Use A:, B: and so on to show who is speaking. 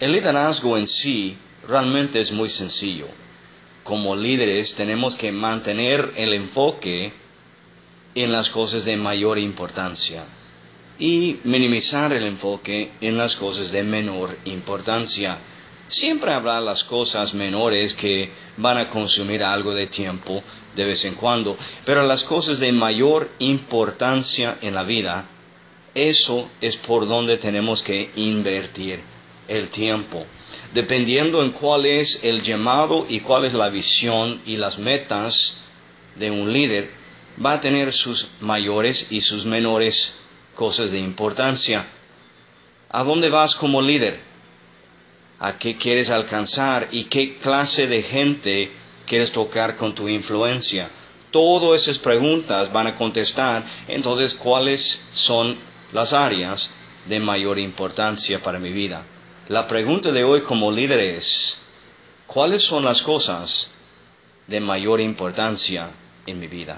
A: El liderazgo en sí realmente es muy sencillo. Como líderes tenemos que mantener el enfoque en las cosas de mayor importancia y minimizar el enfoque en las cosas de menor importancia. Siempre habrá las cosas menores que van a consumir algo de tiempo de vez en cuando, pero las cosas de mayor importancia en la vida, eso es por donde tenemos que invertir el tiempo. Dependiendo en cuál es el llamado y cuál es la visión y las metas de un líder, va a tener sus mayores y sus menores cosas de importancia. ¿A dónde vas como líder? ¿A qué quieres alcanzar? ¿Y qué clase de gente quieres tocar con tu influencia? Todas esas preguntas van a contestar entonces cuáles son las áreas de mayor importancia para mi vida. La pregunta de hoy como líder es, ¿cuáles son las cosas de mayor importancia en mi vida?